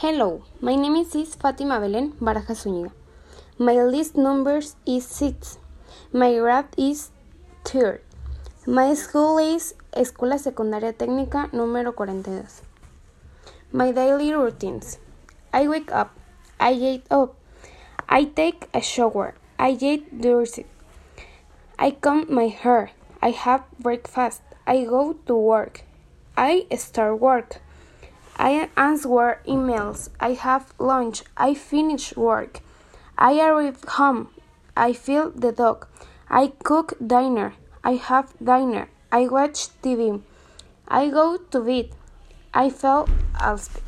Hello, my name is Fatima Belen Baraja Zúñiga. My list numbers is 6. My grade is 3. My school is Escuela Secundaria Técnica número 42. My daily routines. I wake up. I get up. I take a shower. I get dressed. I comb my hair. I have breakfast. I go to work. I start work. I answer emails. I have lunch. I finish work. I arrive home. I feed the dog. I cook dinner. I have dinner. I watch TV. I go to bed. I fell asleep.